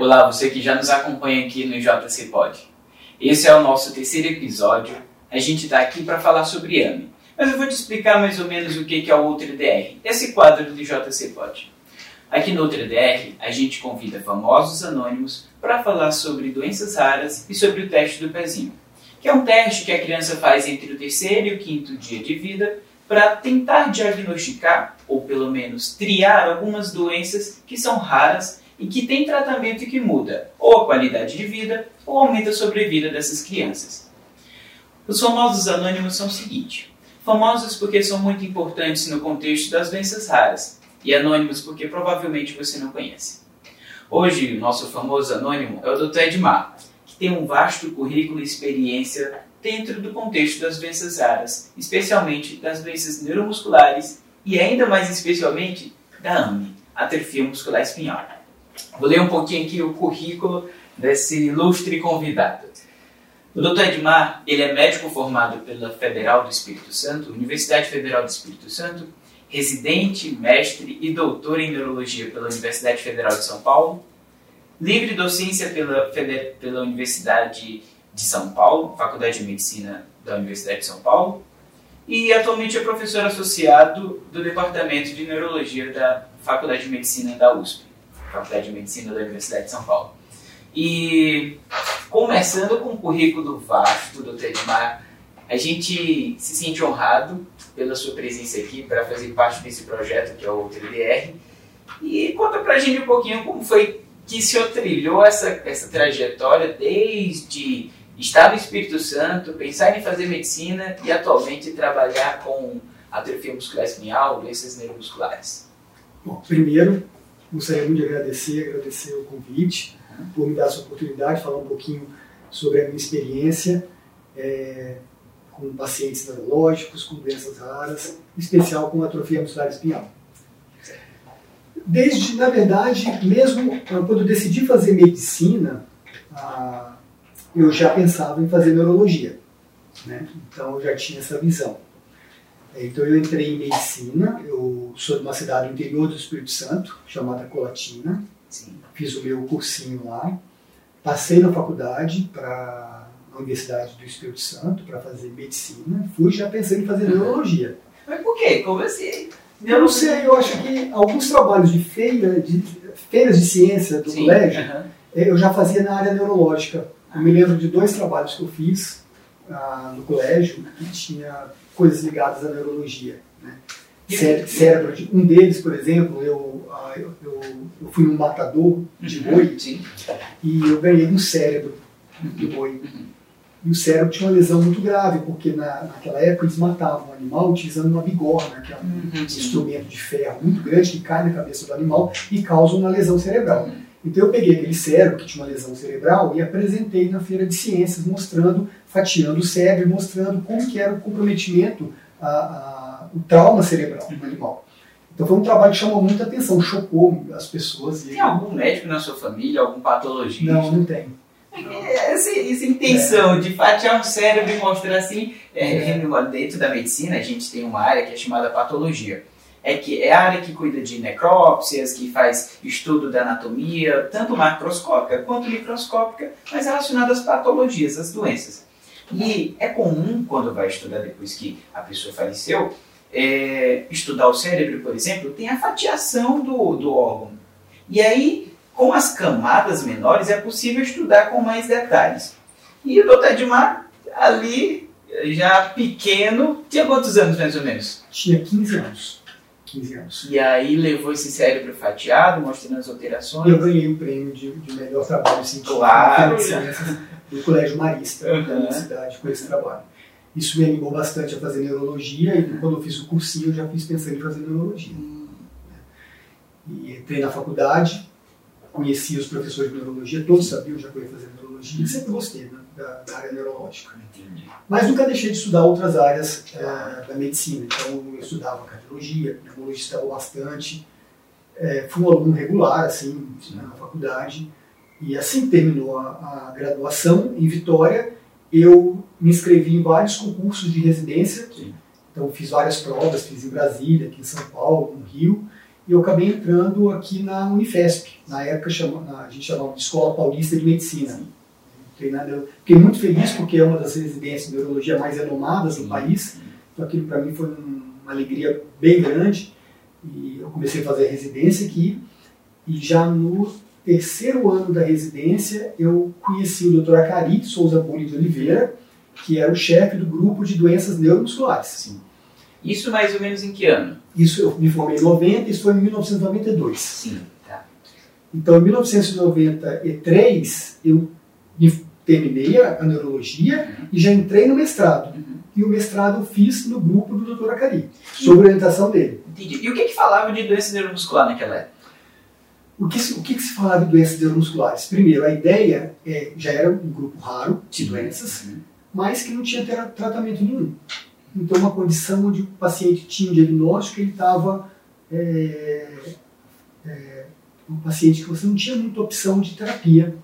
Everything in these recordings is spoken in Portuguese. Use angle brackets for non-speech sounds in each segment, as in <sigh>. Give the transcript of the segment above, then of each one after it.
Olá, você que já nos acompanha aqui no JC Pod. Esse é o nosso terceiro episódio. A gente está aqui para falar sobre AME. Mas eu vou te explicar mais ou menos o que é o UltraDR, esse quadro do JC Pod. Aqui no UltraDR, a gente convida famosos anônimos para falar sobre doenças raras e sobre o teste do pezinho, que é um teste que a criança faz entre o terceiro e o quinto dia de vida para tentar diagnosticar, ou pelo menos triar, algumas doenças que são raras e que têm tratamento que muda ou a qualidade de vida ou aumenta a sobrevida dessas crianças. Os famosos anônimos são o seguinte: famosos porque são muito importantes no contexto das doenças raras, e anônimos porque provavelmente você não conhece. Hoje, o nosso famoso anônimo é o Dr. Edmar, que tem um vasto currículo e experiência dentro do contexto das doenças raras, especialmente das doenças neuromusculares e ainda mais especialmente da AME, atrofia muscular espinhal. Vou ler um pouquinho aqui o currículo desse ilustre convidado. O Dr. Edmar, ele é médico formado pela Federal do Espírito Santo, Universidade Federal do Espírito Santo, residente, mestre e doutor em neurologia pela Universidade Federal de São Paulo, livre docência pela, pela Universidade de São Paulo, Faculdade de Medicina da Universidade de São Paulo, e atualmente é professor associado do Departamento de Neurologia da Faculdade de Medicina da USP, Faculdade de Medicina da Universidade de São Paulo. E começando com um currículo vasto do Edmar, a gente se sente honrado pela sua presença aqui para fazer parte desse projeto que é o 3DR. E conta pra gente um pouquinho como foi que o senhor trilhou essa, essa trajetória desde estar no Espírito Santo, pensar em fazer medicina e atualmente trabalhar com atrofia muscular espinhal, doenças neuromusculares? Bom, primeiro, gostaria muito de agradecer, agradecer o convite, por me dar essa oportunidade de falar um pouquinho sobre a minha experiência é, com pacientes neurológicos, com doenças raras, em especial com atrofia muscular espinhal. Desde, na verdade, mesmo quando eu decidi fazer medicina, eu já pensava em fazer neurologia. Né? Então eu já tinha essa visão. Então eu entrei em medicina, eu sou de uma cidade do interior do Espírito Santo, chamada Colatina. Sim. Fiz o meu cursinho lá. Passei na faculdade para a Universidade do Espírito Santo para fazer medicina. Fui já pensando em fazer neurologia. Mas por quê? Como assim? Eu não sei, eu acho que alguns trabalhos de feira, de feiras de ciência do Sim, colégio, uh -huh. eu já fazia na área neurológica. Eu me lembro de dois trabalhos que eu fiz ah, no colégio que tinha coisas ligadas à neurologia. Né? Cérebro, de, um deles, por exemplo, eu, ah, eu, eu, eu, fui um matador de uhum, boi e eu ganhei um cérebro do boi. Uhum. E o cérebro tinha uma lesão muito grave, porque na, naquela época eles matavam o animal utilizando uma bigorna, que é um uhum. instrumento de ferro muito grande que cai na cabeça do animal e causa uma lesão cerebral. Uhum. Então eu peguei aquele cérebro que tinha uma lesão cerebral e apresentei na feira de ciências, mostrando, fatiando o cérebro, mostrando como que era o comprometimento, a, a, o trauma cerebral do animal. Então foi um trabalho que chamou muita atenção, chocou as pessoas. Tem algum médico na sua família, algum patologista? Não, não tem. Essa, essa intenção é. de fatiar o cérebro e mostrar assim, é, é. dentro da medicina a gente tem uma área que é chamada patologia é que é a área que cuida de necrópsias, que faz estudo da anatomia, tanto macroscópica quanto microscópica, mas relacionada às patologias, às doenças. E é comum, quando vai estudar depois que a pessoa faleceu, é, estudar o cérebro, por exemplo, tem a fatiação do, do órgão. E aí, com as camadas menores, é possível estudar com mais detalhes. E o Dr. Edmar, ali, já pequeno, tinha quantos anos mais ou menos? Tinha 15 anos. 15 anos. E aí levou esse cérebro fatiado, mostrando as alterações. Eu ganhei o prêmio de, de melhor trabalho científico claro. do Colégio Marista, uhum. da universidade, com esse trabalho. Isso me animou bastante a fazer neurologia, e quando eu fiz o cursinho, eu já fiz pensando em fazer neurologia. E entrei na faculdade, conheci os professores de neurologia, todos sabiam já que eu ia fazer neurologia, e sempre gostei né, da, da, área neurológica. Entendi. Mas nunca deixei de estudar outras áreas é, da medicina. Então, eu estudava cardiologia, pneumologia estava bastante. É, fui um aluno regular, assim, na faculdade. E assim terminou a, a, graduação em Vitória, eu me inscrevi em vários concursos de residência. Sim. Então, fiz várias provas, fiz em Brasília, aqui em São Paulo, no Rio e eu acabei entrando aqui na Unifesp. Na época chama, a gente chamava de Escola Paulista de Medicina. Treinando, fiquei muito feliz porque é uma das residências de neurologia mais renomadas do país. Então aquilo para mim foi uma alegria bem grande. E eu comecei a fazer residência aqui. E já no terceiro ano da residência eu conheci o Dr. Acari Souza Boni de Oliveira, que era o chefe do grupo de doenças neuromusculares. Sim. Isso mais ou menos em que ano? Isso eu me formei em 90, isso foi em 1992. Sim, tá. Então, em 1993, eu terminei a, neurologia uhum. e já entrei no mestrado. Uhum. E o mestrado fiz no grupo do Dr. Acari, sob orientação dele. Entendi. E o que, que falava de doença neuromuscular naquela época? O que, o que, que se falava de doenças neuromusculares? Primeiro, a ideia é, já era um grupo raro de doenças, uhum. mas que não tinha tratamento nenhum. Então, uma condição onde o paciente tinha um diagnóstico, ele estava. É, um paciente que você não tinha muita opção de terapia.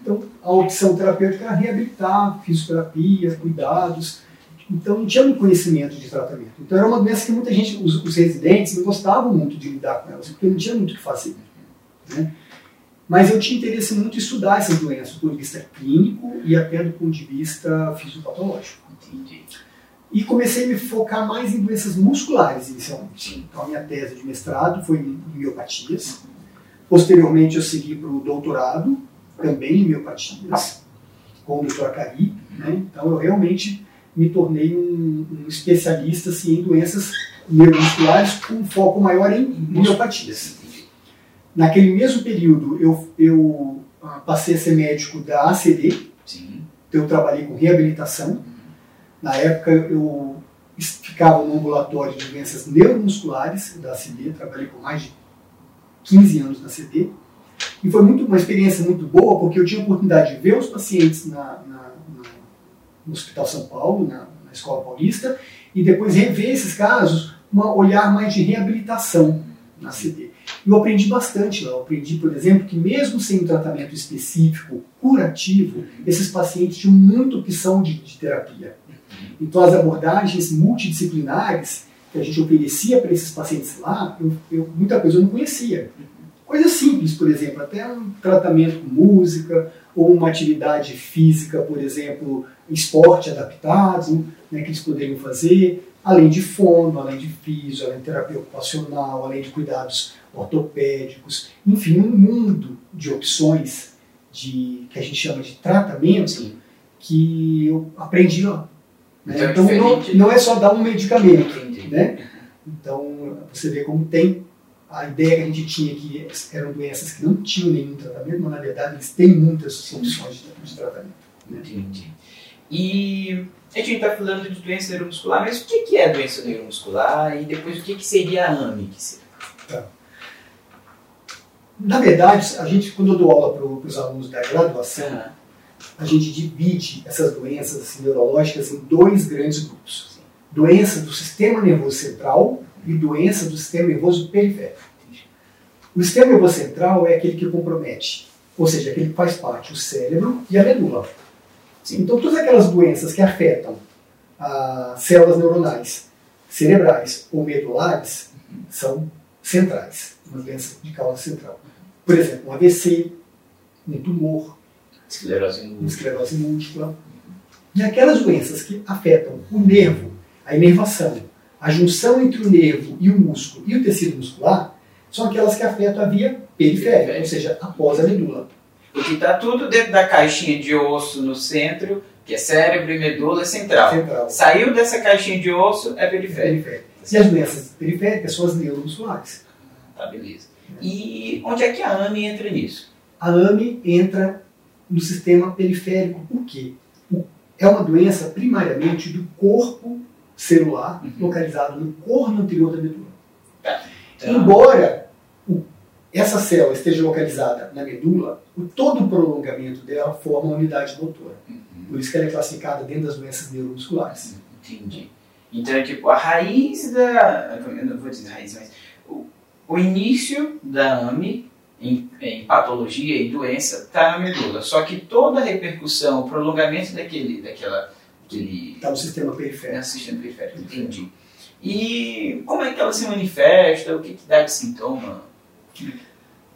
Então, a opção terapêutica era reabilitar, fisioterapia, cuidados. Então, não tinha um conhecimento de tratamento. Então, era uma doença que muita gente, os, os residentes, não gostavam muito de lidar com elas, porque não tinha muito o que fazer. Né? Mas eu tinha interesse muito em estudar essas doenças, do ponto de vista clínico e até do ponto de vista fisiopatológico. Entendi. E comecei a me focar mais em doenças musculares inicialmente. Então a minha tese de mestrado foi em miopatias. Posteriormente eu segui para o doutorado, também em miopatias, com o Dr. Acari. Né? Então eu realmente me tornei um, um especialista assim, em doenças neuromusculares com foco maior em miopatias. Naquele mesmo período eu, eu ah, passei a ser médico da ACD, Sim. Então, eu trabalhei com reabilitação na época eu ficava no ambulatório de doenças neuromusculares da CD, trabalhei por mais de 15 anos na CD. E foi muito, uma experiência muito boa, porque eu tinha a oportunidade de ver os pacientes na, na, na, no Hospital São Paulo, na, na Escola Paulista, e depois rever esses casos com um olhar mais de reabilitação na CD. E eu aprendi bastante lá. Eu aprendi, por exemplo, que mesmo sem um tratamento específico, curativo, esses pacientes tinham muita opção de, de terapia. Então, as abordagens multidisciplinares que a gente oferecia para esses pacientes lá, eu, eu, muita coisa eu não conhecia. Coisas simples, por exemplo, até um tratamento com música, ou uma atividade física, por exemplo, esporte adaptado, né, que eles poderiam fazer, além de fono, além de físio, além de terapia ocupacional, além de cuidados ortopédicos, enfim, um mundo de opções de, que a gente chama de tratamento que eu aprendi lá. Né? Então, então não, não, é só dar um medicamento. Né? Então você vê como tem a ideia que a gente tinha que eram doenças que não tinham nenhum tratamento, mas na verdade eles têm muitas soluções de, tratamento. Né? Entendi. E a gente está falando de doença neuromuscular, mas o que é doença neuromuscular e depois o que seria a AMI? Tá. Na verdade, a gente, quando eu dou aula para os alunos da graduação, a gente divide essas doenças assim, neurológicas em dois grandes grupos: doença do sistema nervoso central e doença do sistema nervoso periférico. O sistema nervoso central é aquele que compromete, ou seja, aquele que faz parte do cérebro e a medula. Então, todas aquelas doenças que afetam as células neuronais cerebrais ou medulares são centrais, uma doença de causa central. Por exemplo, um AVC, um tumor, Esclerose múltipla. Esclerose múltipla. E aquelas doenças que afetam o nervo, a inervação, a junção entre o nervo e o músculo e o tecido muscular, são aquelas que afetam a via periférica, ou seja, após a medula. Porque está tudo dentro da caixinha de osso no centro, que é cérebro e medula é central. central. Saiu dessa caixinha de osso, é periférica. periférica. E as doenças periféricas são as neuromusculares. Tá, beleza. E onde é que a AMI entra nisso? A AMI entra no sistema periférico. Por quê? É uma doença primariamente do corpo celular, uhum. localizado no corno anterior da medula. Tá. Então, Embora o, essa célula esteja localizada na medula, o, todo o prolongamento dela forma uma unidade motora. Uhum. Por isso que ela é classificada dentro das doenças neuromusculares. Entendi. Então é tipo a raiz da. Eu não vou dizer raiz, mas o, o início da AMI em, em patologia e doença está na medula. Só que toda a repercussão, o prolongamento daquele, daquela, Está no sistema periférico. No sistema periférico, entendi. E como é que ela se manifesta? O que, que dá de sintoma?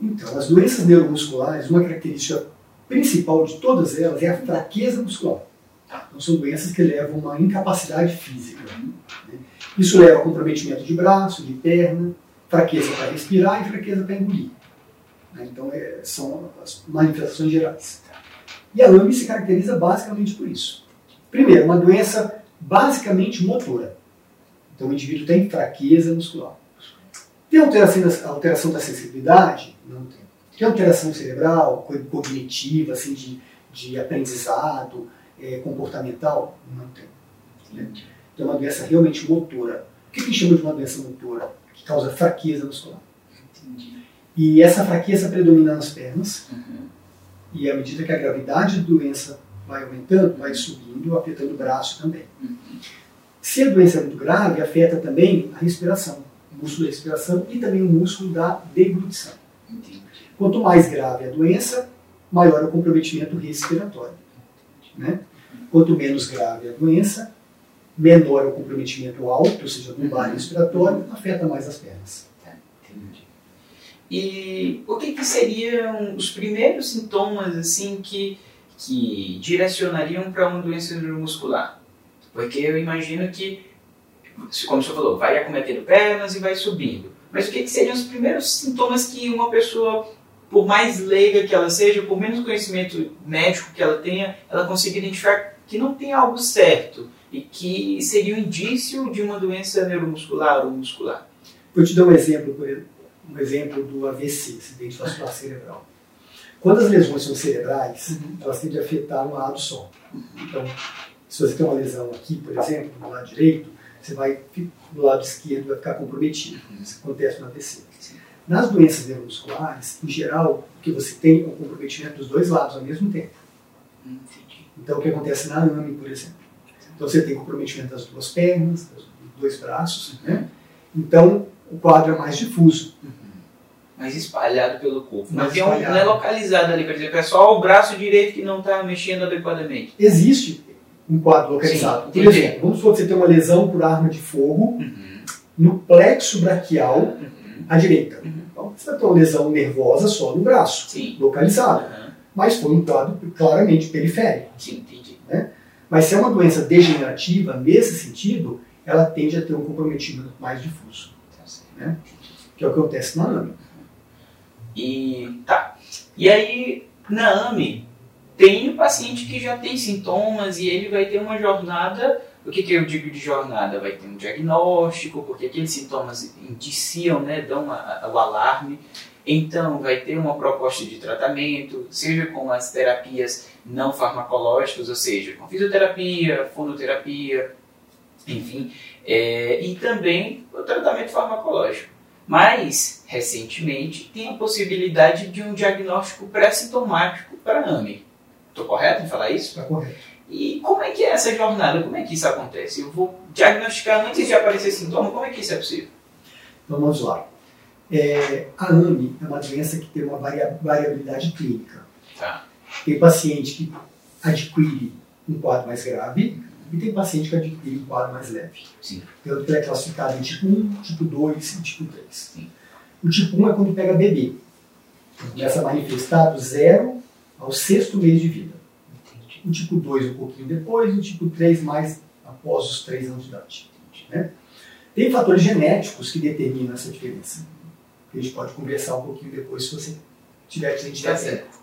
Então, as doenças neuromusculares, uma característica principal de todas elas é a fraqueza muscular. Então, são doenças que levam a uma incapacidade física. Né? Isso leva a comprometimento de braço, de perna, fraqueza para respirar e fraqueza para engolir. Né? Então, é, são as manifestações gerais. E a AMI se caracteriza basicamente por isso. Primeiro, uma doença basicamente motora. Então, o indivíduo tem fraqueza muscular. Tem alteração da, alteração da sensibilidade? Não tem. Tem alteração cerebral, cognitiva, assim, de, de aprendizado, é, comportamental? Não tem. Né? Então, é uma doença realmente motora. O que a gente chama de uma doença motora? Que causa fraqueza muscular. Entendi. E essa fraqueza predomina nas pernas, uhum. e à medida que a gravidade da doença vai aumentando, vai subindo, afetando o braço também. Uhum. Se a doença é muito grave, afeta também a respiração, o músculo da respiração e também o músculo da deglutição. Entendi. Quanto mais grave a doença, maior o comprometimento respiratório. Né? Quanto menos grave a doença, menor o comprometimento alto, ou seja, lombar respiratório, afeta mais as pernas. Tá. E o que, que, seriam os primeiros sintomas assim que, que direcionariam para uma doença neuromuscular? Porque eu imagino que, como você falou, vai acometendo pernas e vai subindo. Mas o que, que seriam os primeiros sintomas que uma pessoa por mais leiga que ela seja, por menos conhecimento médico que ela tenha, ela consiga identificar que não tem algo certo e que seria um indício de uma doença neuromuscular ou muscular. Vou te dar um exemplo, um exemplo do AVC, acidente vascular cerebral. Quando as lesões são cerebrais, uhum. elas tendem a afetar um lado só. Então, se você tem uma lesão aqui, por exemplo, no lado direito, você vai, no lado esquerdo vai ficar comprometido. Isso acontece no AVC. Nas doenças neuromusculares, em geral, o que você tem é o comprometimento dos dois lados ao mesmo tempo. Entendi. Então, o que acontece na AMI, por exemplo? Então, você tem comprometimento das duas pernas, dos dois braços, né? Então, o quadro é mais difuso. Mais espalhado pelo corpo. Mais não, um, não é localizado ali, por exemplo, é só o braço direito que não está mexendo adequadamente. Existe um quadro localizado. Sim, por exemplo, vamos supor que você tem uma lesão por arma de fogo uhum. no plexo braquial uhum. à direita. Uhum. Então, você vai ter uma lesão nervosa só no braço, Sim. localizado. Uhum. Mas foi um quadro claramente periférico. Sim, entendi. Né? Mas se é uma doença degenerativa, nesse sentido, ela tende a ter um comprometimento mais difuso. Tá né? Que é o que acontece na AMI. E tá. E aí, na AMI, tem o paciente que já tem sintomas e ele vai ter uma jornada o que, que eu digo de jornada? Vai ter um diagnóstico, porque aqueles sintomas indiciam, né, dão a, a, o alarme. Então, vai ter uma proposta de tratamento, seja com as terapias não farmacológicas, ou seja, com fisioterapia, fonoterapia, enfim, é, e também o tratamento farmacológico. Mas, recentemente, tem a possibilidade de um diagnóstico pré-sintomático para a AMI. Estou correto em falar isso? Está correto. E como é que é essa jornada? Como é que isso acontece? Eu vou diagnosticar antes de aparecer sintoma, como é que isso é possível? Então vamos lá. É, a AMI é uma doença que tem uma variabilidade clínica. Tá. Tem paciente que adquire um quadro mais grave e tem paciente que adquire um quadro mais leve. Sim. Tanto que é classificado em tipo 1, tipo 2 e tipo 3. Sim. O tipo 1 é quando pega bebê. Começa a manifestar do zero ao sexto mês de vida o tipo 2 um pouquinho depois e o tipo 3 mais após os 3 anos de idade. Né? Tem fatores genéticos que determinam essa diferença. A gente pode conversar um pouquinho depois se você tiver que tá certo.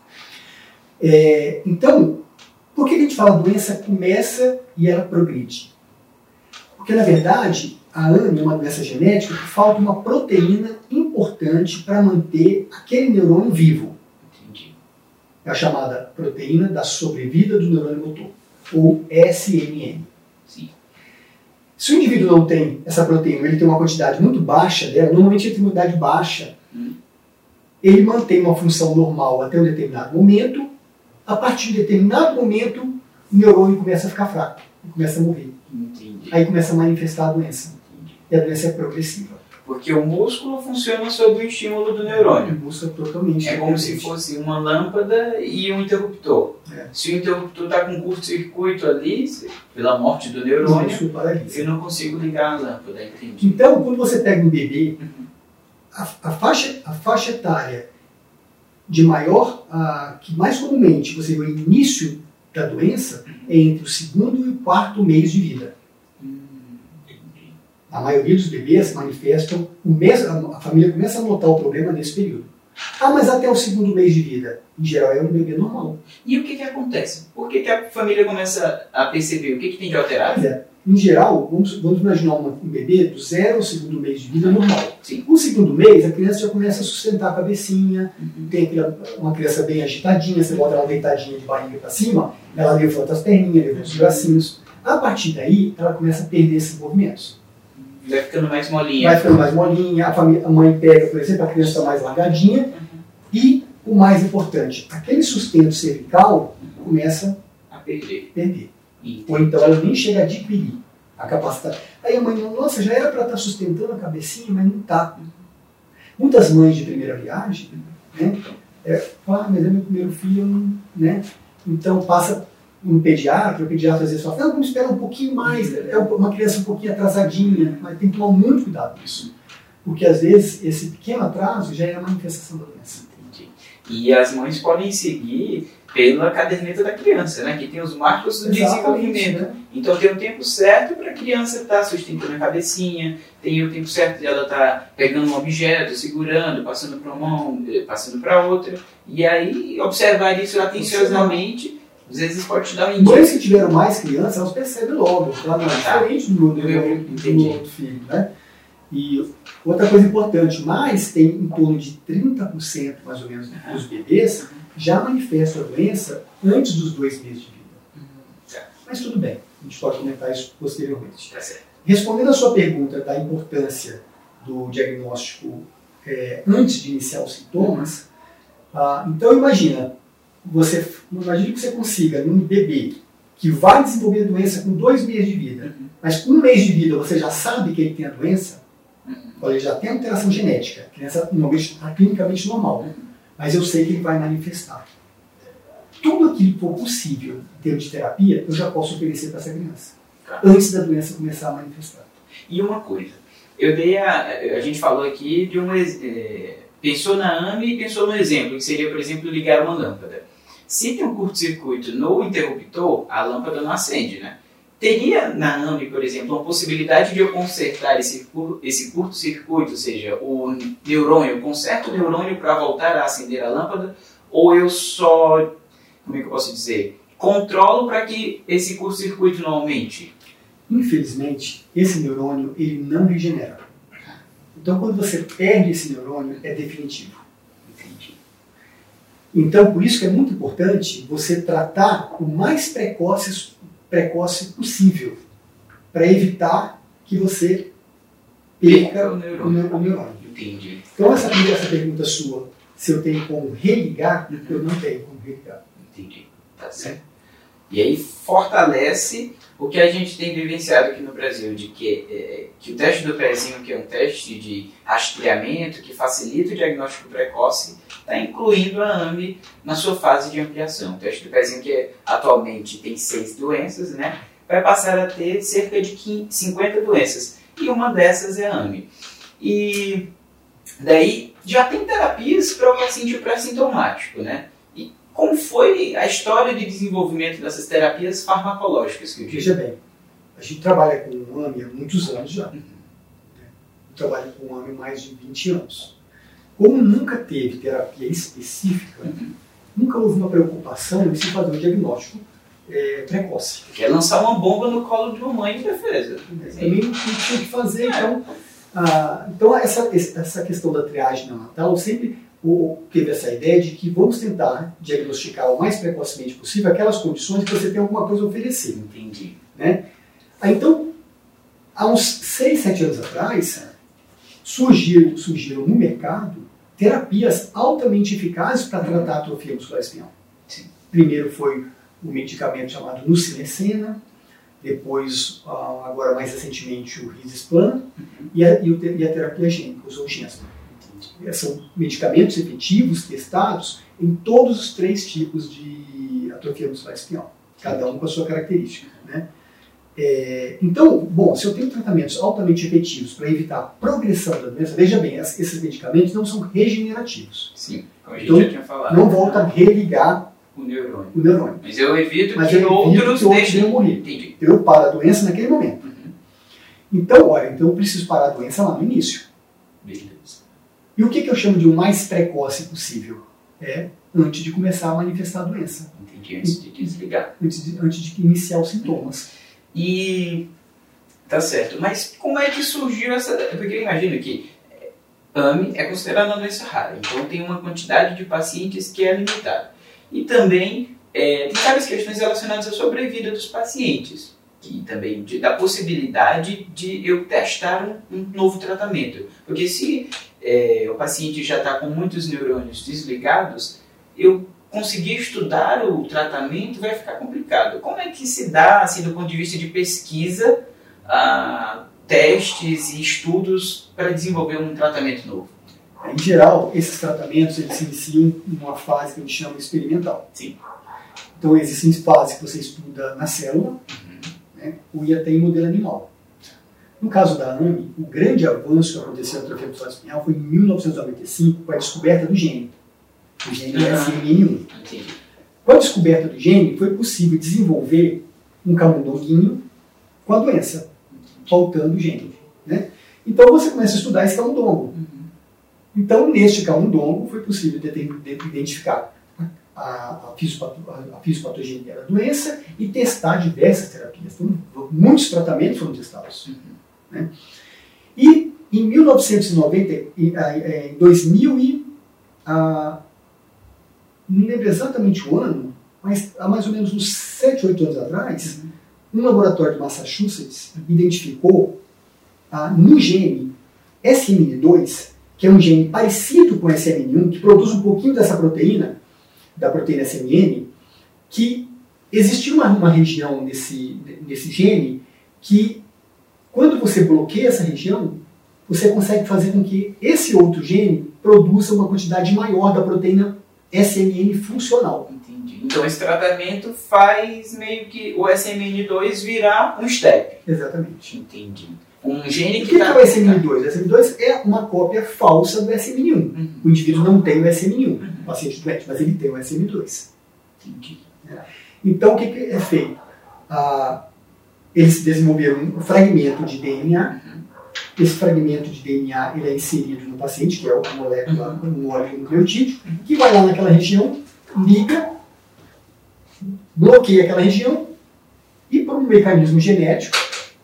É, então, por que a gente fala doença começa e ela progride? Porque, na verdade, a ANI é uma doença genética que falta uma proteína importante para manter aquele neurônio vivo é a chamada proteína da sobrevida do neurônio motor, ou SNN. Sim. Se o indivíduo não tem essa proteína, ele tem uma quantidade muito baixa dela, normalmente ele tem uma quantidade baixa, hum. ele mantém uma função normal até um determinado momento, a partir de determinado momento, o neurônio começa a ficar fraco, começa a morrer. Entendi. Aí começa a manifestar a doença. Entendi. E a doença é progressiva. Porque o músculo funciona sob o estímulo do neurônio. O músculo é totalmente É como se fosse uma lâmpada e um interruptor. É. Se o interruptor está com curto-circuito ali, pela morte do neurônio, paralisa. eu não consigo ligar a lâmpada, entendi. Então, quando você pega um bebê, a, a faixa, a faixa etária de maior, a, que mais comumente você vê o início da doença é entre o segundo e o quarto mês de vida. A maioria dos bebês manifestam, o mês, a, família começa a notar o problema nesse período. Ah, mas até o segundo mês de vida, em geral é um bebê normal. E o que, que acontece? Por que, que a família começa a perceber? O que, que tem de alterado? Em geral, vamos, vamos imaginar uma- um bebê do zero ao segundo mês de vida normal. Sim. No segundo mês, a criança já começa a sustentar a cabecinha, Uhum. tem uma criança bem agitadinha, você bota ela deitadinha de barriga para cima, ela levanta as perninhas, levanta os bracinhos. A partir daí, ela começa a perder esses movimentos. Vai ficando mais molinha. Vai ficando mais molinha, a, família, a mãe pega, por exemplo, a criança está mais largadinha, e o mais importante, aquele sustento cervical começa A perder. a perder. Ou então ela nem chega a adquirir a capacidade. Aí a mãe, nossa, já era para estar sustentando a cabecinha, mas não está. Muitas mães de primeira viagem, né? É, ah, mas é meu primeiro filho, né? Então passa um pediatra, o pediatra às vezes fala, não, vamos esperar um pouquinho mais, é uma criança um pouquinho atrasadinha, mas tem que tomar muito cuidado com isso. Porque às vezes esse pequeno atraso já é a manifestação da doença. Entendi. E as mães podem seguir pela caderneta da criança, né? Que tem os marcos do desenvolvimento. né? Então tem o tempo certo para a criança estar sustentando a cabecinha, tem o tempo certo de ela estar pegando um objeto, segurando, passando para uma mão, eh, passando para outra. E aí observar isso atenciosamente, às vezes pode te dar um Mães indício. que tiveram mais crianças, elas percebem logo. Ela não é Tá. diferente do meu, do do outro filho, né? E outra coisa importante, mais tem em torno de 30% mais ou menos dos bebês já manifestam a doença antes dos dois meses de vida. Tá. Mas tudo bem, a gente pode comentar isso posteriormente. Tá. Respondendo a sua pergunta da importância do diagnóstico é, antes de iniciar os sintomas, ah, então imagina, você, imagine que você consiga num bebê que vai desenvolver a doença com dois meses de vida, Uhum. mas com um mês de vida você já sabe que ele tem a doença, Uhum. ele já tem alteração genética, a criança normalmente está clinicamente normal, mas eu sei que ele vai manifestar. Tudo aquilo que for possível em termos de terapia, eu já posso oferecer para essa criança, Tá. antes da doença começar a manifestar. E uma coisa, eu dei a, a gente falou aqui de um ex- eh, pensou na AME e pensou no exemplo, que seria, por exemplo, ligar uma lâmpada. Se tem um curto-circuito no interruptor, a lâmpada não acende, né? Teria na AME, por exemplo, uma possibilidade de eu consertar esse, esse curto-circuito, ou seja, o neurônio, eu conserto o neurônio para voltar a acender a lâmpada, ou eu só, como é que eu posso dizer, controlo para que esse curto-circuito não aumente? Infelizmente, esse neurônio ele não regenera. Então, quando você perde esse neurônio, é definitivo. Entendi. Então, por isso que é muito importante você tratar o mais precoce, precoce possível, para evitar que você perca o neurônio. neu- o neurônio. Entendi. Então, essa, essa pergunta sua, se eu tenho como religar, eu não tenho como religar. Entendi. Tá certo. E aí fortalece o que a gente tem vivenciado aqui no Brasil, de que, é, que o teste do pezinho, que é um teste de rastreamento, que facilita o diagnóstico precoce, está incluindo a AMI na sua fase de ampliação. O teste do pezinho, que atualmente tem seis doenças, né, vai passar a ter cerca de 15 50 doenças. E uma dessas é a AMI. E daí já tem terapias para o paciente pré-sintomático, né? Como foi a história de desenvolvimento dessas terapias farmacológicas que eu? Veja bem, a gente trabalha com o AMI há muitos anos já. Uhum. Eu trabalho com o AMI há mais de 20 anos. Como nunca teve terapia específica, nunca houve uma preocupação em se fazer um diagnóstico é, precoce. Que é lançar uma bomba no colo de uma mãe de defesa. Também não tinha o que fazer, então, ah, então essa, essa questão da triagem neonatal, sempre o- teve essa ideia de que vamos tentar diagnosticar o mais precocemente possível aquelas condições que você tem alguma coisa a oferecer. Entendi. Ah, então, há uns 6, 7 anos atrás, surgiram, surgiram no mercado terapias altamente eficazes para tratar a atrofia muscular espinhal. Sim. Primeiro foi o medicamento chamado nusinercena, depois, ah, agora mais recentemente, o Risesplan, e a, e a terapia gênica, os Zolgensma. São medicamentos efetivos testados em todos os três tipos de atrofia muscular espinhal, cada um com a sua característica. Né? É, então, bom, se eu tenho tratamentos altamente efetivos para evitar a progressão da doença, veja bem, esses medicamentos não são regenerativos. Sim, como a gente então, já tinha falado. Não volta a religar o neurônio. o neurônio. Mas eu evito Mas que eu outros deixem. morrer. Entendi. Eu paro a doença naquele momento. Uhum. Então, olha, então eu preciso parar a doença lá no início. Beleza. E o que, que eu chamo de o mais precoce possível? É antes de começar a manifestar a doença. Entendi, antes de desligar. Antes de, antes de iniciar os sintomas. E tá certo. Mas como é que surgiu essa. Porque eu imagino que AME é considerada uma doença rara, então tem uma quantidade de pacientes que é limitada. E também é, tem várias questões relacionadas à sobrevida dos pacientes, que também de, da possibilidade de eu testar um, um novo tratamento. Porque se é, o paciente já está com muitos neurônios desligados, eu conseguir estudar o tratamento vai ficar complicado. Como é que se dá, assim, do ponto de vista de pesquisa, testes e estudos para desenvolver um tratamento novo? Em geral, esses tratamentos eles se iniciam numa fase que a gente chama experimental. Sim. Então, existem fases que você estuda na célula, Uhum. né, ou até em modelo animal. No caso da AME, o grande avanço que aconteceu na atrofia muscular espinhal foi em 1995 com a descoberta do gene, o gene Ah. SMN1. Entendi. Com a descoberta do gene, foi possível desenvolver um camundonguinho com a doença, faltando o gene. Né? Então você começa a estudar esse camundongo. Uhum. Então, neste camundongo, foi possível identificar a, a, a- a fisiopatogenia da doença e testar diversas terapias. Então, muitos tratamentos foram testados. Né? E em 1990, e, ah, eh, em 2000 e, ah, não lembro exatamente o ano, mas há mais ou menos uns 7, 8 anos atrás, um laboratório de Massachusetts identificou ah, no gene SMN2, que é um gene parecido com SMN1, que produz um pouquinho dessa proteína, da proteína SMN, que existia uma, uma região nesse, nesse gene que, quando você bloqueia essa região, você consegue fazer com que esse outro gene produza uma quantidade maior da proteína SMN funcional. Entendi. Então esse tratamento faz meio que o SMN2 virar um step. Exatamente. Entendi. Um gene E o que que, que tá- é o SMN2? O SMN2 é uma cópia falsa do SMN1. Uhum. O indivíduo não tem o SMN1, Uhum. o paciente doente, mas ele tem o SMN2. Entendi. Então, o que, que é feito? Ah, eles desenvolveram um fragmento de DNA. Uhum. Esse fragmento de DNA ele é inserido no paciente, que é uma molécula, um oligonucleotídeo, que vai lá naquela região, liga, bloqueia aquela região e, por um mecanismo genético,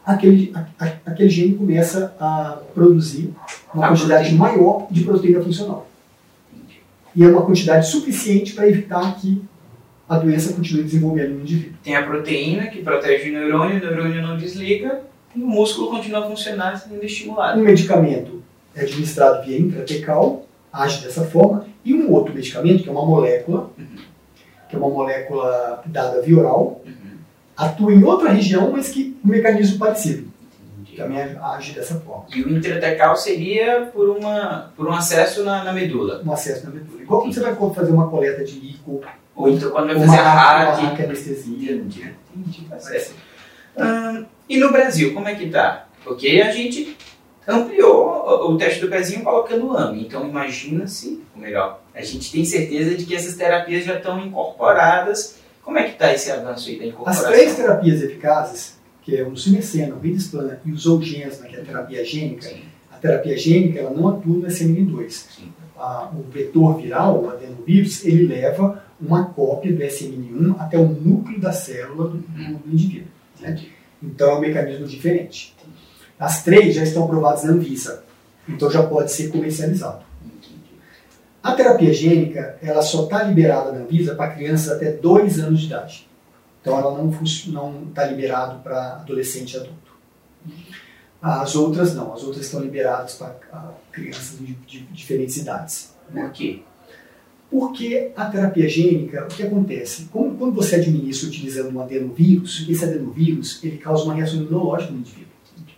aquele, a- a- aquele gene começa a produzir uma A quantidade proteína. maior de proteína funcional. E é uma quantidade suficiente para evitar que a doença continue desenvolvendo no indivíduo. Tem a proteína que protege o neurônio, o neurônio não desliga e o músculo continua a funcionar sendo estimulado. Um medicamento é administrado via intratecal, age dessa forma, e um outro medicamento, que é uma molécula, que é uma molécula dada via oral, Uhum. atua em outra região, mas que um mecanismo parecido, Entendi. também age dessa forma. E o intratecal seria por, uma, por um acesso na, na medula. Um acesso na medula. Igual quando você vai fazer uma coleta de líquido, Ou então quando vai fazer RAD. raque anestesia. Entendi. Entendi, tá certo. Ahn, e no Brasil, como é que tá? Porque a gente ampliou o, o teste do pezinho colocando AME. Então imagina-se, ou melhor, a gente tem certeza de que essas terapias já estão incorporadas. Como é que tá esse avanço aí da As incorporação? três terapias eficazes, que é o sumecena, o Vidisplana e o Zolgensma, que é a terapia gênica, Sim, a terapia gênica ela não atua no SMN2. sim. a- o vetor viral, o adenovírus, ele leva uma cópia do SMN1 até o núcleo da célula do, do- do indivíduo. né? Entendi. Então é um mecanismo diferente. As três já estão aprovadas na Anvisa, então já pode ser comercializado. A terapia gênica, ela só está liberada na Anvisa para crianças até 2 anos de idade. Então ela não está liberado para adolescente e adulto. As outras não, as outras estão liberadas para crianças de, de diferentes idades. Por quê? Porque a terapia gênica, o que acontece? Quando você administra utilizando um adenovírus, esse adenovírus ele causa uma reação imunológica no indivíduo.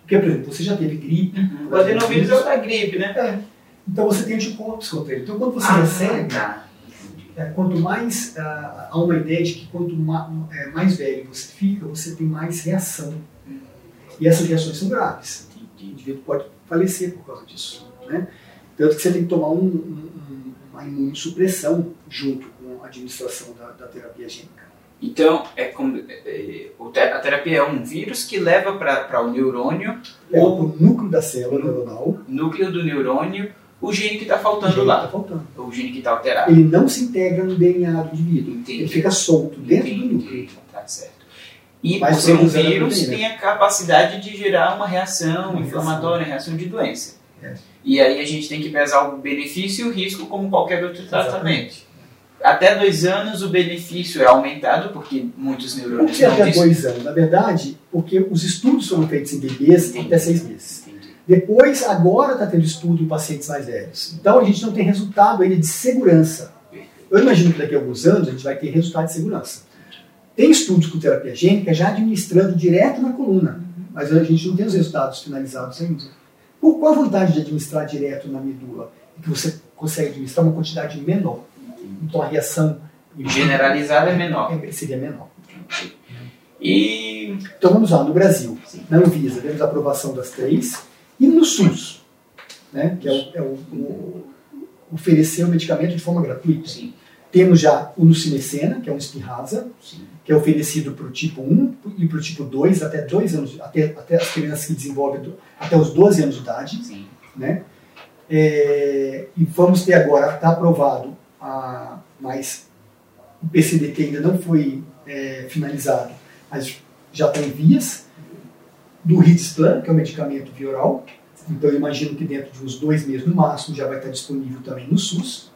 Porque, por exemplo, você já teve gripe. Uhum. O adenovírus é o da gripe, né? É. Então você tem anticorpos contra ele. Então quando você ah, recebe, tá. é, quanto mais uh, há uma ideia de que quanto ma, é, mais velho você fica, você tem mais reação. Uhum. E essas reações são graves. O indivíduo pode falecer por causa disso. Né? Tanto que você tem que tomar um, um, uma imunossupressão junto com a administração da, da terapia gênica. Então, é como, é, a terapia é um vírus que leva para o neurônio. Leva para o núcleo da célula neuronal. Núcleo do neurônio, o gene que está faltando lá. Tá faltando. O gene que está alterado. Ele não se integra no DNA do indivíduo. Entendi. Ele fica solto dentro Entendi. do núcleo. Tá certo. E Mas por ser um vírus, tem a capacidade de gerar uma reação uma inflamatória, reação de doença. É. E aí a gente tem que pesar o benefício e o risco como qualquer outro tratamento. Até dois anos o benefício é aumentado, porque muitos neurônios Por que até dois anos? Na verdade, porque os estudos foram feitos em bebês Entendi. até seis meses. Entendi. Depois, agora está tendo estudo em pacientes mais velhos. Então a gente não tem resultado ainda de segurança. Eu imagino que daqui a alguns anos a gente vai ter resultado de segurança. Tem estudos com terapia gênica já administrando direto na coluna, mas a gente não tem os resultados finalizados ainda. Por qual a vantagem de administrar direto na medula? Que você consegue administrar uma quantidade menor. Então a reação generalizada é menor. É, seria menor. E... Então vamos lá, no Brasil, Sim. na Anvisa, temos a aprovação das três, e no SUS, né, que é, o, é o, o oferecer o medicamento de forma gratuita. Sim. Temos já o Nucimecena, que é um espirraza, que é oferecido para o tipo 1 e para o tipo 2 até, dois anos, até, até as crianças que desenvolvem do, até os 12 anos de idade. Sim. Né? É, e vamos ter agora, está aprovado a, mas o PCDT ainda não foi é, finalizado, mas já está em vias, do Ritsplan, que é o medicamento via oral. Então eu imagino que dentro de uns dois meses no máximo já vai estar disponível também no SUS.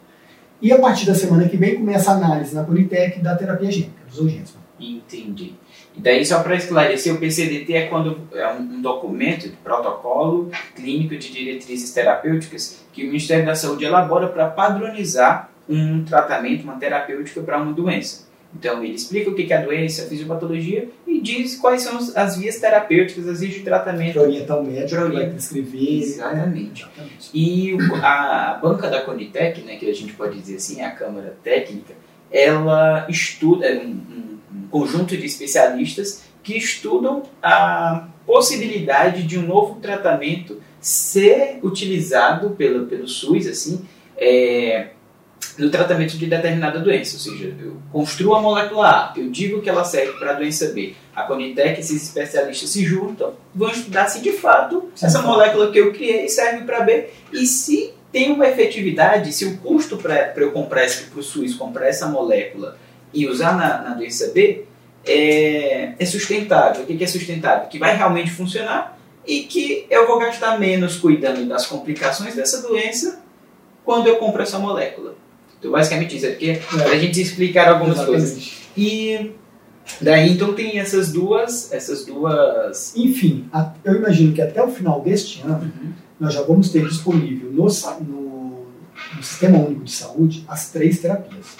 E a partir da semana que vem começa a análise na Politec da terapia gênica, dos Zolgensma. Entendi. E daí, só para esclarecer, o PCDT é quando é um documento de protocolo clínico de diretrizes terapêuticas que o Ministério da Saúde elabora para padronizar um tratamento, uma terapêutica para uma doença. Então, ele explica o que é a doença, a fisiopatologia e diz quais são as vias terapêuticas, as vias de tratamento. Orientar o médico, para orientar. prescrever. Exatamente. Né? Exatamente. E a banca da Conitec, né, que a gente pode dizer assim, é a Câmara Técnica, ela estuda um, um, um conjunto de especialistas que estudam a possibilidade de um novo tratamento ser utilizado pelo, pelo SUS, assim, é, no tratamento de determinada doença. Ou seja, eu construo a molécula A, eu digo que ela serve para a doença B. A Conitec, esses especialistas se juntam, vão estudar se de fato Sim, essa molécula que eu criei serve para B e se tem uma efetividade, se o custo para eu comprar, para o SUS comprar essa molécula e usar na, na doença B é, é sustentável. O que é sustentável? Que vai realmente funcionar e que eu vou gastar menos cuidando das complicações dessa doença quando eu compro essa molécula. Então, basicamente isso, é porque é. a gente explicar algumas Exatamente. coisas. E daí, então, tem essas duas, essas duas... Enfim, eu imagino que até o final deste ano, uhum. Nós já vamos ter disponível no, no, no, Sistema Único de Saúde as três terapias.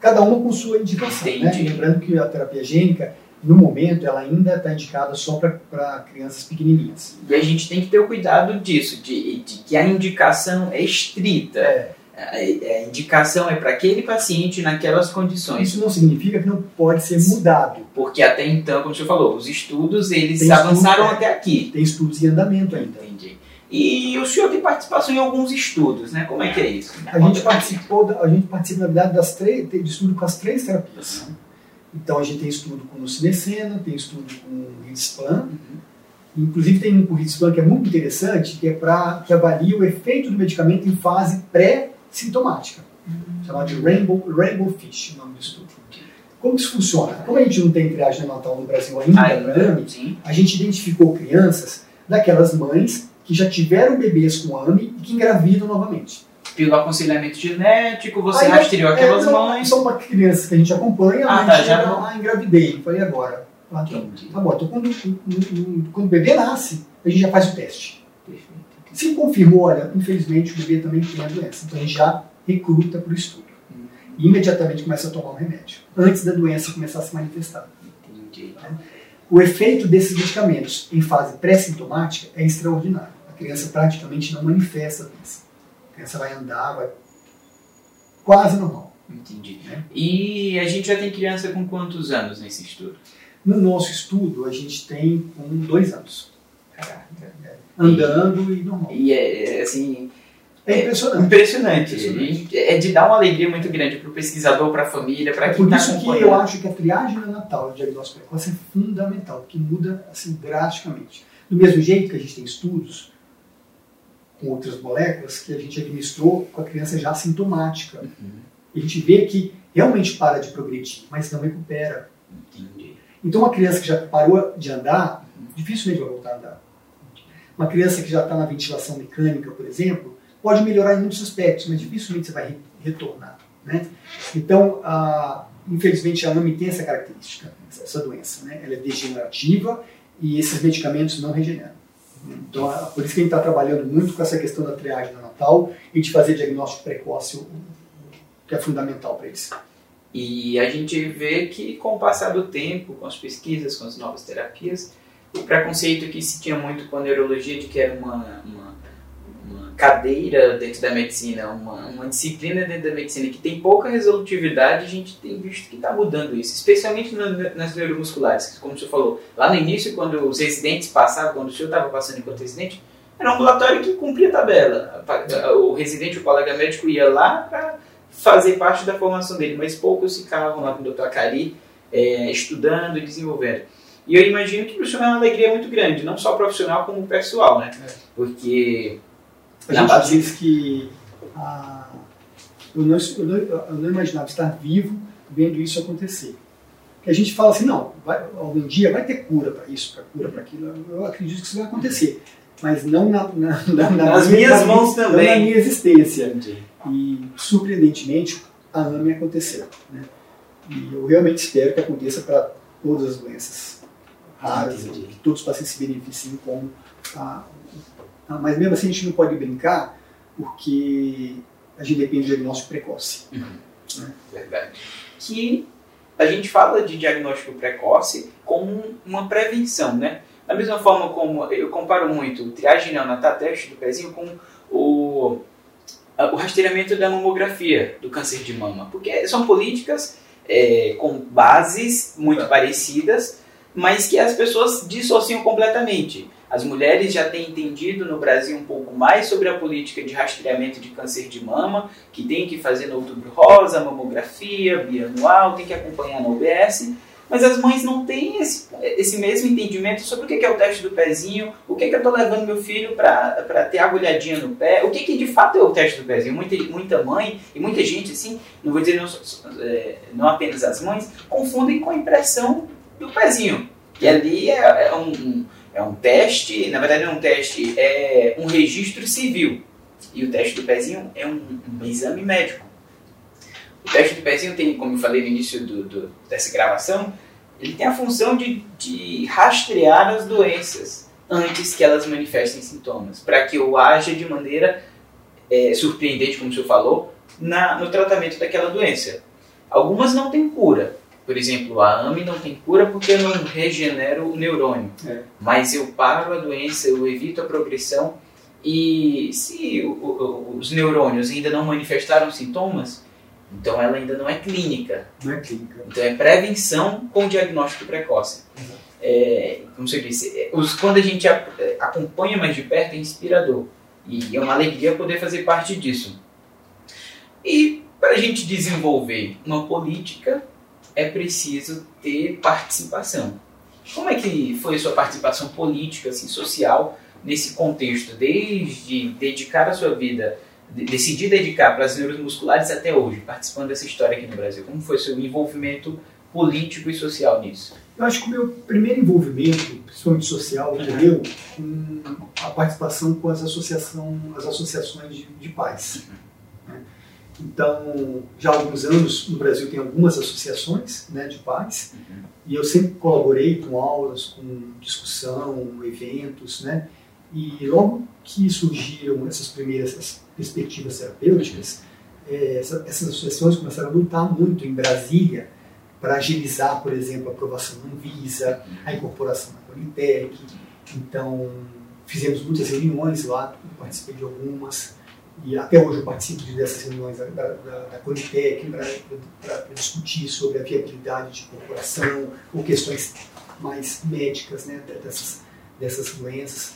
Cada uma com sua indicação. Né? Lembrando que a terapia gênica no momento, ela ainda está indicada só para crianças pequenininhas. E a gente tem que ter o cuidado disso, de, de que a indicação é estrita. É a indicação é para aquele paciente naquelas condições. Isso não significa que não pode ser mudado. Porque até então, como você falou, os estudos eles tem avançaram estudo, até aqui. Tem estudos em andamento ainda. Entendi. E o senhor tem participação em alguns estudos, né? Como é que é isso? A gente participou, da, a gente participa na verdade das três, de estudo com as três terapias. Uhum. Então a gente tem estudo com o Cinecena, tem estudo com o. Uhum. Inclusive tem um com o Ritsplan que é muito interessante, que é para que avalia o efeito do medicamento em fase pré sintomática, uhum. chamada de Rainbow, Rainbow Fish, o nome do estudo. Como isso funciona? Como a gente não tem triagem neonatal no Brasil ainda, ainda a gente identificou crianças daquelas mães que já tiveram bebês com AME e que engravidam novamente. Pelo aconselhamento genético, você Aí, rastreou é, aquelas é, mães. São crianças que a gente acompanha, ah, tá, já não... ah, engravidei. Falei agora. Ah, tá, tá bom, então quando, quando o bebê nasce, a gente já faz o teste. Se confirmou, olha, infelizmente o bebê também tem a doença. Então a gente já recruta para o estudo. E imediatamente começa a tomar o remédio, antes da doença começar a se manifestar. Entendi. Né? O efeito desses medicamentos em fase pré-sintomática é extraordinário. A criança praticamente não manifesta a doença. A criança vai andar, vai quase normal. Entendi. Né? E a gente já tem criança com quantos anos nesse estudo? No nosso estudo, a gente tem com dois anos. Caraca. Andando e, e normal. E é, é assim, é impressionante. Impressionante. impressionante. É de dar uma alegria muito grande para o pesquisador, para a família, para é quem está acompanhando. Por isso que eu acho que a triagem neonatal, o diagnóstico precoce, é fundamental, porque muda assim, drasticamente. Do mesmo jeito que a gente tem estudos com outras moléculas que a gente administrou com a criança já sintomática. Uhum. E a gente vê que realmente para de progredir, mas não recupera. Entendi. Então, uma criança que já parou de andar, uhum. dificilmente vai voltar a andar. Uma criança que já está na ventilação mecânica, por exemplo, pode melhorar em muitos aspectos, mas dificilmente você vai retornar. Né? Então, infelizmente, a AMI tem essa característica, essa doença. Né? Ela é degenerativa e esses medicamentos não regeneram. Então, por isso que a gente está trabalhando muito com essa questão da triagem natal e de fazer diagnóstico precoce, que é fundamental para isso. E a gente vê que, com o passar do tempo, com as pesquisas, com as novas terapias, o preconceito que se tinha muito com a neurologia de que era uma, uma cadeira dentro da medicina, uma, uma disciplina dentro da medicina que tem pouca resolutividade, a gente tem visto que está mudando isso, especialmente no, nas neuromusculares, como o senhor falou. Lá no início, quando os residentes passavam, quando o senhor estava passando enquanto residente, era um ambulatório que cumpria a tabela. O residente, o colega médico, ia lá para fazer parte da formação dele, mas poucos ficavam lá com o doutor Acari, é, estudando e desenvolvendo. E eu imagino que para o senhor é uma alegria muito grande, não só profissional como pessoal, né? É. Porque a gente base... diz que ah, eu, não, eu, não, eu, não, imaginava estar vivo vendo isso acontecer. Que a gente fala assim, não, vai, algum dia vai ter cura para isso, para cura para aquilo. Eu acredito que isso vai acontecer, mas não na, na, <laughs> na, nas minha, minhas mãos também, na minha existência. Entendi. E surpreendentemente a AME aconteceu. Né? E eu realmente espero que aconteça para todas as doenças raras, que todos os pacientes se beneficiem com a, mas mesmo assim a gente não pode brincar, porque a gente depende do diagnóstico precoce. Uhum. Né? Verdade. Que a gente fala de diagnóstico precoce como uma prevenção, né? Da mesma forma como eu comparo muito o triagem neonatal, teste do pezinho, com o, o rastreamento da mamografia do câncer de mama. Porque são políticas é, com bases muito é. parecidas, mas que as pessoas dissociam completamente. As mulheres já têm entendido no Brasil um pouco mais sobre a política de rastreamento de câncer de mama, que tem que fazer no outubro rosa, mamografia, bianual, tem que acompanhar no OBS. Mas as mães não têm esse, esse mesmo entendimento sobre o que é o teste do pezinho, o que, é que eu estou levando meu filho para ter agulhadinha no pé, o que, que de fato é o teste do pezinho. Muita, muita mãe e muita gente, assim, não vou dizer não, é, não apenas as mães, confundem com a impressão do pezinho. E ali é, é um, é um teste, na verdade é um teste, é um registro civil. E o teste do pezinho é um, um exame médico. O teste do pezinho tem, como eu falei no início do, do, dessa gravação, ele tem a função de, de rastrear as doenças antes que elas manifestem sintomas, para que eu haja de maneira é, surpreendente, como o senhor falou, na, no tratamento daquela doença. Algumas não têm cura, por exemplo, a AME não tem cura porque eu não regenero o neurônio. É. Mas eu paro a doença, eu evito a progressão. E se o, o, os neurônios ainda não manifestaram sintomas, então ela ainda não é clínica. Não é clínica. Então é prevenção com diagnóstico precoce. É, como você disse, é, os, quando a gente é, acompanha mais de perto é inspirador. E é uma alegria poder fazer parte disso. E para a gente desenvolver uma política é preciso ter participação. Como é que foi a sua participação política, assim, social, nesse contexto, desde dedicar a sua vida, decidir dedicar para as neuromusculares até hoje, participando dessa história aqui no Brasil? Como foi o seu envolvimento político e social nisso? Eu acho que o meu primeiro envolvimento, principalmente social, ocorreu com a participação com as, associação, as associações de, de pais. Uhum. Então, já há alguns anos no Brasil tem algumas associações né, de pais uhum. e eu sempre colaborei com aulas, com discussão, eventos, né? E logo que surgiram essas primeiras perspectivas terapêuticas, é, essa, essas associações começaram a lutar muito em Brasília para agilizar, por exemplo, a aprovação no Visa, a incorporação na Politec. Então, fizemos muitas reuniões lá, participei de algumas, e até hoje eu participo dessas reuniões da, da, da Politec para discutir sobre a viabilidade de incorporação ou questões mais médicas né, dessas, dessas doenças.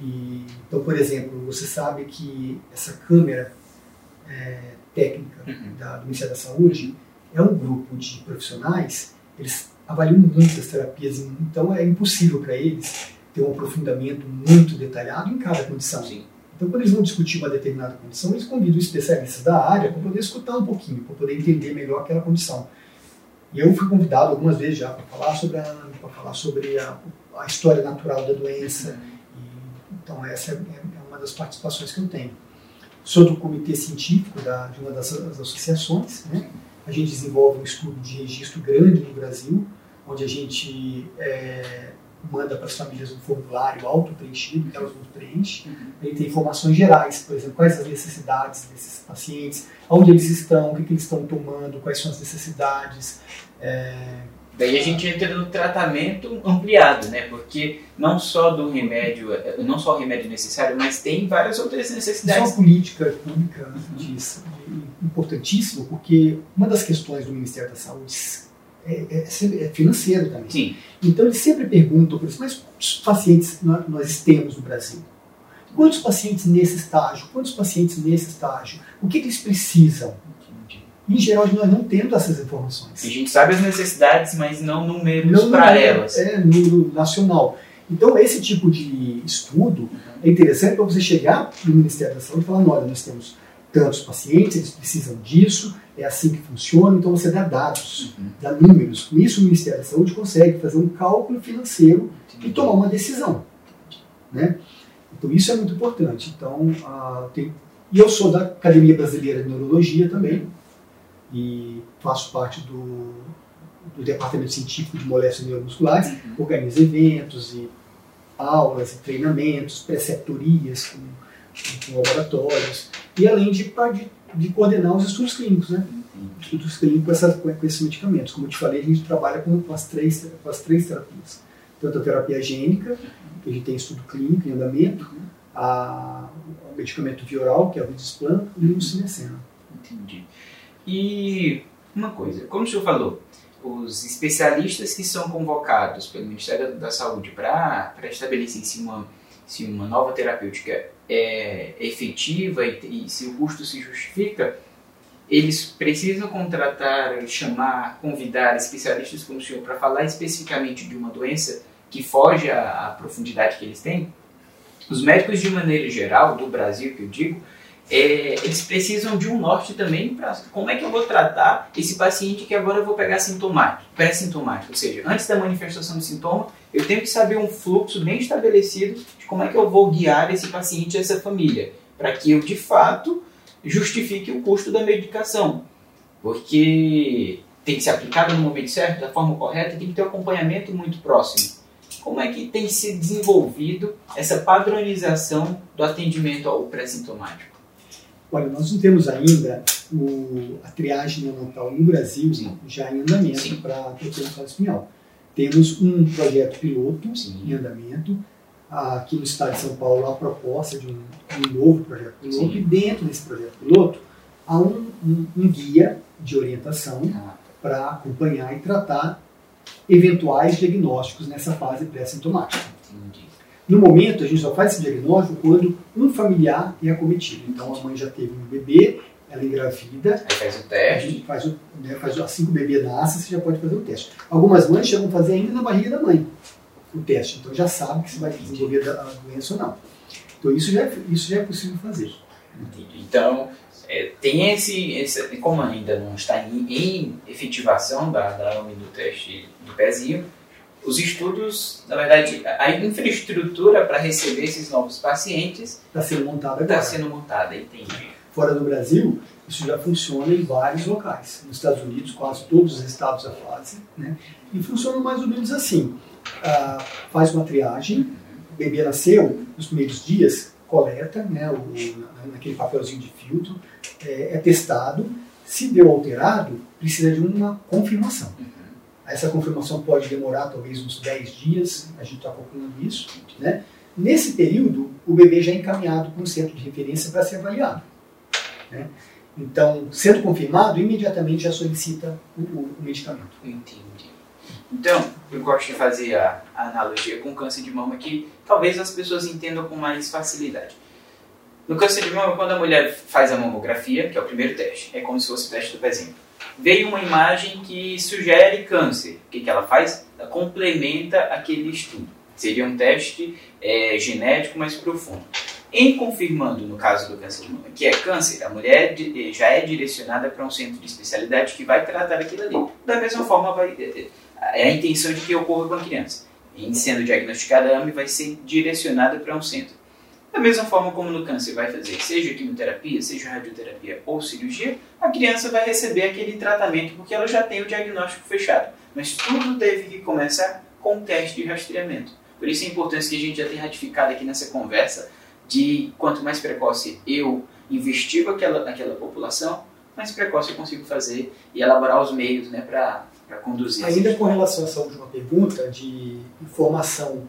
E, então, por exemplo, você sabe que essa câmera é, técnica uhum. da, do Ministério da Saúde é um grupo de profissionais, eles avaliam muitas terapias, então é impossível para eles ter um aprofundamento muito detalhado em cada condição. Sim. Então, quando eles vão discutir uma determinada condição, eles convidam especialistas da área para poder escutar um pouquinho, para poder entender melhor aquela condição. E eu fui convidado algumas vezes já para falar sobre a para falar sobre a, a, história natural da doença. E, então, essa é, é, uma das participações que eu tenho. Sou do comitê científico da, de uma das, das associações. Né? A gente desenvolve um estudo de registro grande no Brasil, onde a gente é, manda para as famílias um formulário auto-preenchido, que elas não preenchem. Uhum. Ele tem informações gerais, por exemplo, quais as necessidades desses pacientes, onde eles estão, o que, que eles estão tomando, quais são as necessidades. É... Daí a gente entra no tratamento ampliado, né? Porque não só do remédio, não só o remédio necessário, mas tem várias outras necessidades. Isso é uma política pública disso, importantíssimo, porque uma das questões do Ministério da Saúde é, é, é, financeiro também. Sim. Então eles sempre perguntam para mas quantos pacientes nós temos no Brasil? Quantos pacientes nesse estágio? Quantos pacientes nesse estágio? O que, que eles precisam? Em geral, nós não temos essas informações. A gente sabe as necessidades, mas não números para elas. É, número nacional. Então, esse tipo de estudo é interessante para você chegar no Ministério da Saúde e falar: olha, nós temos tantos pacientes, eles precisam disso, é assim que funciona, então você dá dados, uhum. dá números. Com isso, o Ministério da Saúde consegue fazer um cálculo financeiro Entendi. e tomar uma decisão. Né? Então, isso é muito importante. Então, uh, tem... E eu sou da Academia Brasileira de Neurologia também, e faço parte do, do Departamento Científico de Moléstias Neuromusculares, uhum. organizo eventos e aulas e treinamentos, preceptorias com, com laboratórios, e além de, de de coordenar os estudos clínicos, né? Estudos clínicos com, essa, com esses medicamentos. Como eu te falei, a gente trabalha com, com, as, três, com as três terapias. Tanto a terapia gênica, que a gente tem estudo clínico em andamento, a, o medicamento vioral, que é o Vidisplan, e o Cinecena. Entendi. E uma coisa, como o senhor falou, os especialistas que são convocados pelo Ministério da Saúde para estabelecer se uma, se uma nova terapêutica é efetiva e, e se o custo se justifica, eles precisam contratar, chamar, convidar especialistas como o senhor para falar especificamente de uma doença que foge à, à, profundidade que eles têm. Os médicos, de maneira geral, do Brasil, que eu digo, é, eles precisam de um norte também para como é que eu vou tratar esse paciente que agora eu vou pegar sintomático, pré-sintomático, ou seja, antes da manifestação do sintoma, eu tenho que saber um fluxo bem estabelecido de como é que eu vou guiar esse paciente, essa família, para que eu de fato justifique o custo da medicação, porque tem que ser aplicado no momento certo, da forma correta, tem que ter um acompanhamento muito próximo. Como é que tem se desenvolvido essa padronização do atendimento ao pré-sintomático? Olha, nós não temos ainda o, a triagem neonatal no Brasil Sim. já em andamento para tratamento espinhal. Temos um projeto piloto Sim. em andamento. Aqui no estado de São Paulo, a proposta de um, um novo projeto piloto, Sim. e dentro desse projeto piloto há um, um, um guia de orientação ah. para acompanhar e tratar eventuais diagnósticos nessa fase pré-sintomática. No momento, a gente só faz esse diagnóstico quando um familiar é acometido. Então, a mãe já teve um bebê, ela engravida. Aí faz o teste. Faz, o, né, faz assim que o bebê nasce, você já pode fazer o teste. Algumas mães chegam a fazer ainda na barriga da mãe o teste. Então, já sabe que se vai desenvolver a doença ou não. Então, isso já é, isso já é possível fazer. Entendi. Então, é, tem esse, esse, como ainda não está em, em efetivação da, da do teste do pezinho, os estudos, na verdade, a infraestrutura para receber esses novos pacientes está sendo montada Está sendo montada, entendi. Fora do Brasil, isso já funciona em vários locais. Nos Estados Unidos, quase todos os estados a fazem. Né? E funciona mais ou menos assim. Ah, faz uma triagem, o bebê nasceu, nos primeiros dias, coleta, né, o, naquele papelzinho de filtro, é, é testado, Se deu alterado, precisa de uma confirmação. Essa confirmação pode demorar talvez uns 10 dias, a gente está calculando isso. Né? Nesse período, o bebê já é encaminhado para um centro de referência para ser avaliado. Né? Então, sendo confirmado, imediatamente já solicita o, o, o medicamento. Entendi. Então, eu gosto de fazer a, a analogia com câncer de mama que talvez as pessoas entendam com mais facilidade. No câncer de mama, quando a mulher faz a mamografia, que é o primeiro teste, é como se fosse o teste do pezinho, veio uma imagem que sugere câncer. O que, que ela faz? Ela complementa aquele estudo. Seria um teste é, genético mais profundo. Em confirmando, no caso do câncer de mama, que é câncer, a mulher eh, já é direcionada para um centro de especialidade que vai tratar aquilo ali. Da mesma forma, vai, eh, eh, é a intenção de que ocorra com a criança. Em sendo diagnosticada, a AME vai ser direcionada para um centro. Da mesma forma como no câncer vai fazer, seja quimioterapia, seja radioterapia ou cirurgia, a criança vai receber aquele tratamento porque ela já tem o diagnóstico fechado. Mas tudo deve que começar com o teste de rastreamento. Por isso a importância que a gente já tem ratificado aqui nessa conversa de quanto mais precoce eu investigo aquela, aquela população, mais precoce eu consigo fazer e elaborar os meios né, para conduzir. Ainda com relação a essa última pergunta de informação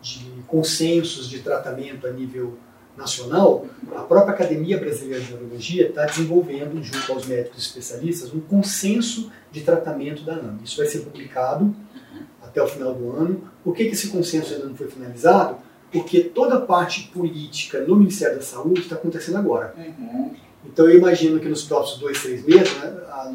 de consensos de tratamento a nível nacional, a própria Academia Brasileira de Neurologia está desenvolvendo, junto aos médicos especialistas, um consenso de tratamento da ANA. Isso vai ser publicado uhum. até o final do ano. Por que, que esse consenso ainda não foi finalizado? Porque toda a parte política no Ministério da Saúde está acontecendo agora. Uhum. Então eu imagino que nos próximos dois, três meses, né, a,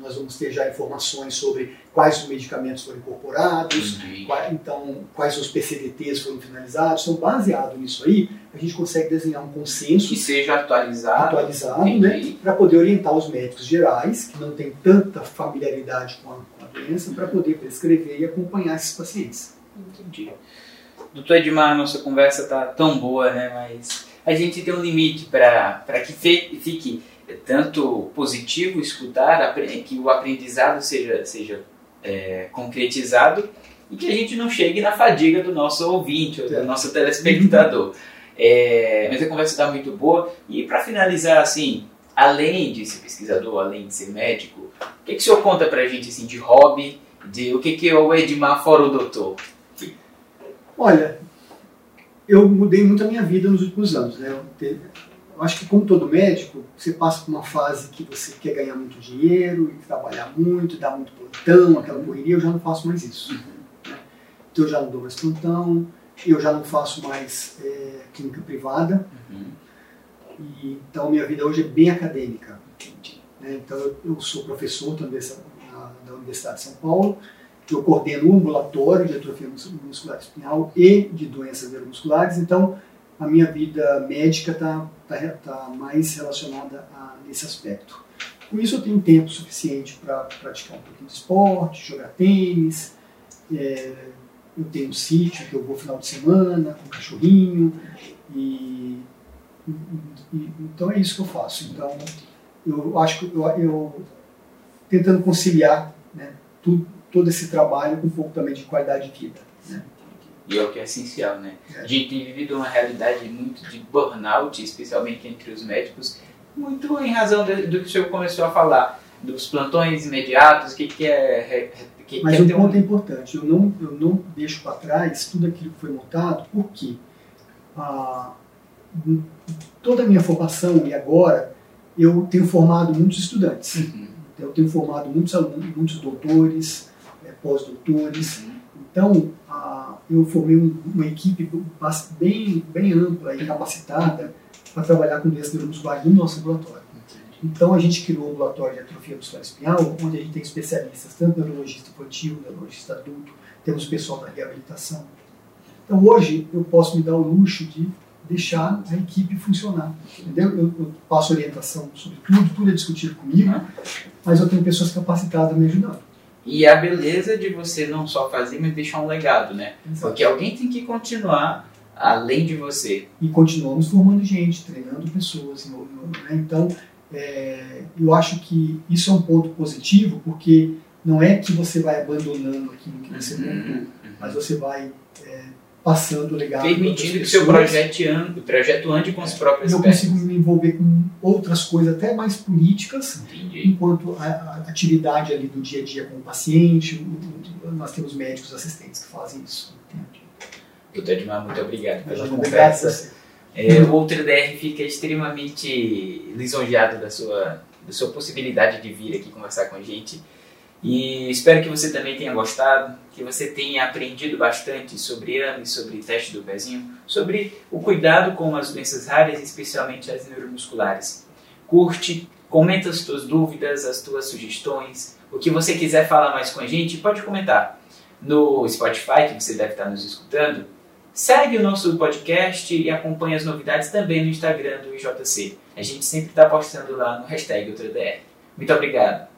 nós vamos ter já informações sobre quais os medicamentos foram incorporados, quais, então quais os PCDTs foram finalizados. Então, baseado nisso aí, a gente consegue desenhar um consenso que seja atualizado, atualizado né, para poder orientar os médicos gerais, que não têm tanta familiaridade com a, com a doença, para poder prescrever e acompanhar esses pacientes. Entendi. Doutor Edmar, nossa conversa está tão boa, né? Mas a gente tem um limite para que fique tanto positivo escutar, que o aprendizado seja, seja é, concretizado e que a gente não chegue na fadiga do nosso ouvinte, ou do nosso telespectador. É, mas a conversa está muito boa. E para finalizar, assim, além de ser pesquisador, além de ser médico, o que, que o senhor conta para a gente assim, de hobby, de o que, que é o Edmar fora o doutor? Olha, eu mudei muito a minha vida nos últimos anos. Né? Eu acho que como todo médico, você passa por uma fase que você quer ganhar muito dinheiro, e trabalhar muito, dar muito plantão, aquela correria, eu já não faço mais isso. Uhum. Né? Então eu já não dou mais plantão, eu já não faço mais é, clínica privada. Uhum. E, então minha vida hoje é bem acadêmica. Né? Então eu, eu, sou professor também da Universidade de São Paulo, eu coordeno um ambulatório de atrofia muscular espinhal e de doenças neuromusculares, então a minha vida médica está tá, tá mais relacionada a esse aspecto. Com isso eu tenho tempo suficiente para praticar um pouquinho de esporte, jogar tênis, é, eu tenho um sítio que eu vou final de semana com um cachorrinho e, e, e, então é isso que eu faço. Então eu acho que eu, eu tentando conciliar né, tudo, todo esse trabalho com um pouco também de qualidade de vida. Né? E é o que é essencial, né? A gente tem vivido uma realidade muito de burnout, especialmente entre os médicos, muito em razão do que o senhor começou a falar, dos plantões imediatos, o que, que é... Que, Mas que um ponto um... importante, eu não, eu não deixo para trás tudo aquilo que foi montado, porque ah, toda a minha formação e agora eu tenho formado muitos estudantes. Uhum. Eu tenho formado muitos alunos, muitos doutores, é, pós-doutores. Então, eu formei uma equipe bem, bem ampla e capacitada para trabalhar com doenças neuromusculares no nosso ambulatório. Então a gente criou um ambulatório de atrofia muscular espinhal, onde a gente tem especialistas, tanto neurologista infantil, neurologista adulto, temos pessoal da reabilitação. Então hoje eu posso me dar o luxo de deixar a equipe funcionar. Entendeu? Eu, eu passo orientação sobre tudo, tudo é discutido comigo, mas eu tenho pessoas capacitadas me ajudando. E a beleza de você não só fazer, mas deixar um legado, né? Exato. Porque alguém tem que continuar além de você. E continuamos formando gente, treinando pessoas. Né? Então, é, eu acho que isso é um ponto positivo, porque não é que você vai abandonando aquilo que você uhum, montou, uhum. mas você vai é, passando o legado. Permitindo que seu projeto ande, o projeto ande com as próprias Eu pernas. consigo me envolver com outras coisas, até mais políticas, Entendi. enquanto a, a atividade ali do dia a dia com o paciente, o- o- nós temos médicos assistentes que fazem isso. Doutor Edmar, muito obrigado pela conversa. É, o Outro DR fica extremamente lisonjeado da sua, da sua possibilidade de vir aqui conversar com a gente. E espero que você também tenha gostado, que você tenha aprendido bastante sobre AME, sobre teste do pezinho, sobre o cuidado com as doenças raras, especialmente as neuromusculares. Curte, comenta as tuas dúvidas, as tuas sugestões, o que você quiser falar mais com a gente, pode comentar no Spotify, que você deve estar nos escutando. Segue o nosso podcast e acompanhe as novidades também no Instagram do IJC. A gente sempre está postando lá no hashtag UltraDR. Muito obrigado.